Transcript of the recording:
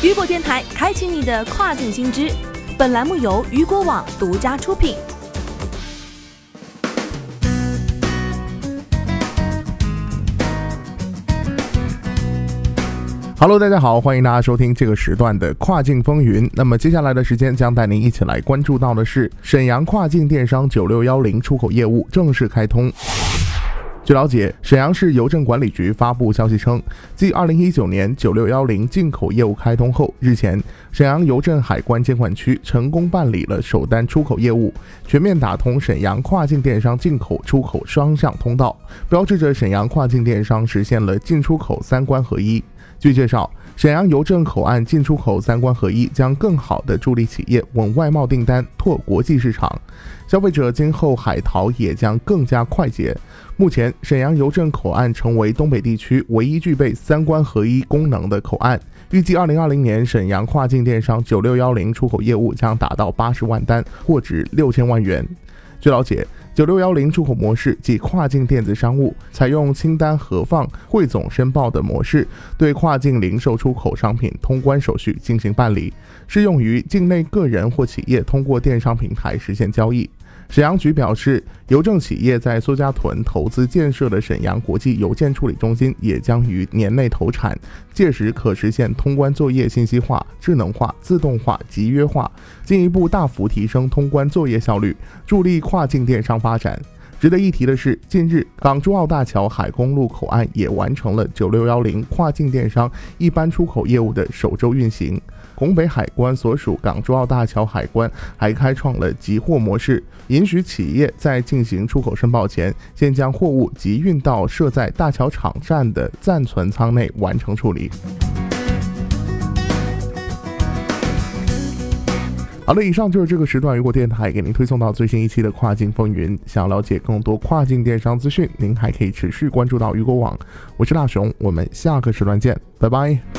雨果电台开启你的跨境新知，本栏目由雨果网独家出品。Hello，大家好，欢迎大家收听这个时段的跨境风云。那么接下来的时间将带您一起来关注到的是沈阳跨境电商九六幺零出口业务正式开通。据了解，沈阳市邮政管理局发布消息称，继二零一九年九六幺零进口业务开通后，日前沈阳邮政海关监管区成功办理了首单出口业务，全面打通沈阳跨境电商进口出口双向通道，标志着沈阳跨境电商实现了进出口三关合一。据介绍，沈阳邮政口岸进出口三关合一，将更好地助力企业稳外贸订单、拓国际市场。消费者今后海淘也将更加快捷。目前，沈阳邮政口岸成为东北地区唯一具备三关合一功能的口岸。预计二零二零年，沈阳跨境电商九六幺零出口业务将达到八十万单，货值六千万元。据了解。九六幺零出口模式即跨境电子商务，采用清单核放、汇总申报的模式，对跨境零售出口商品通关手续进行办理，适用于境内个人或企业通过电商平台实现交易。沈阳局表示，邮政企业在苏家屯投资建设的沈阳国际邮件处理中心也将于年内投产，届时可实现通关作业信息化、智能化、自动化、集约化，进一步大幅提升通关作业效率，助力跨境电商发展。值得一提的是，近日港珠澳大桥海公路口岸也完成了九六幺零跨境电商一般出口业务的首周运行。拱北海关所属港珠澳大桥海关还开创了集货模式，允许企业在进行出口申报前，先将货物集运到设在大桥场站的暂存仓内完成处理。好了，以上就是这个时段雨果电台给您推送到最新一期的跨境风云。想了解更多跨境电商资讯，您还可以持续关注到雨果网。我是大熊，我们下个时段见，拜拜。